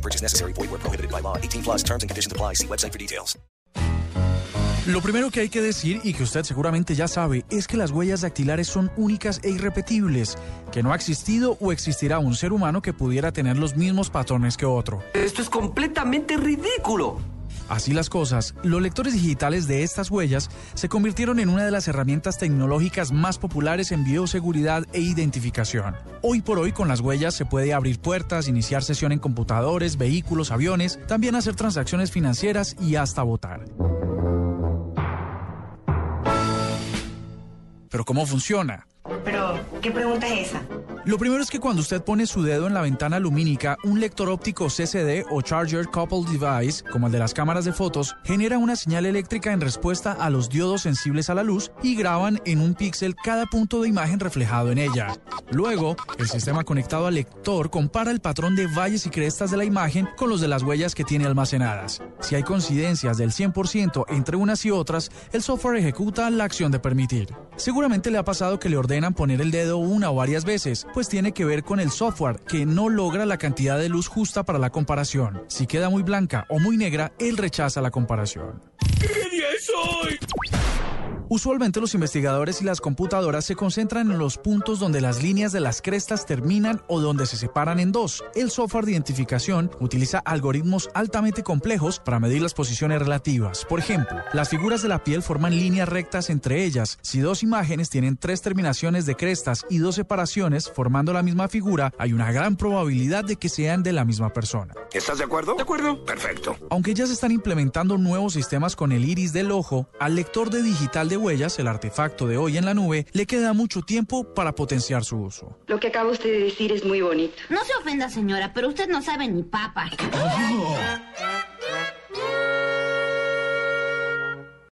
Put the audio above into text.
No purchase necessary. Void where prohibited by law. 18 plus terms and conditions apply. See website for details. Lo primero que hay que decir, y que usted seguramente ya sabe, es que las huellas dactilares son únicas e irrepetibles, que no ha existido o existirá un ser humano que pudiera tener los mismos patrones que otro. Esto es completamente ridículo. Así las cosas, los lectores digitales de estas huellas se convirtieron en una de las herramientas tecnológicas más populares en bioseguridad e identificación. Hoy por hoy con las huellas se puede abrir puertas, iniciar sesión en computadores, vehículos, aviones, también hacer transacciones financieras y hasta votar. Pero ¿cómo funciona? Pero, ¿qué pregunta es esa? Lo primero es que cuando usted pone su dedo en la ventana lumínica, un lector óptico CCD o Charger Coupled Device, como el de las cámaras de fotos, genera una señal eléctrica en respuesta a los diodos sensibles a la luz y graban en un píxel cada punto de imagen reflejado en ella. Luego, el sistema conectado al lector compara el patrón de valles y crestas de la imagen con los de las huellas que tiene almacenadas. Si hay coincidencias del 100% entre unas y otras, el software ejecuta la acción de permitir. Seguramente le ha pasado que le ordenan poner el dedo una o varias veces, pues tiene que ver con el software, que no logra la cantidad de luz justa para la comparación. Si queda muy blanca o muy negra, él rechaza la comparación. soy! Usualmente los investigadores y las computadoras se concentran en los puntos donde las líneas de las crestas terminan o donde se separan en dos. El software de identificación utiliza algoritmos altamente complejos para medir las posiciones relativas. Por ejemplo, las figuras de la piel forman líneas rectas entre ellas. Si dos imágenes tienen tres terminaciones de crestas y dos separaciones formando la misma figura, hay una gran probabilidad de que sean de la misma persona. ¿Estás de acuerdo? De acuerdo. Perfecto. Aunque ya se están implementando nuevos sistemas con el iris del ojo, al lector de digital de huellas, el artefacto de hoy en la nube, le queda mucho tiempo para potenciar su uso. Lo que acaba usted de decir es muy bonito. No se ofenda, señora, pero usted no sabe ni papa.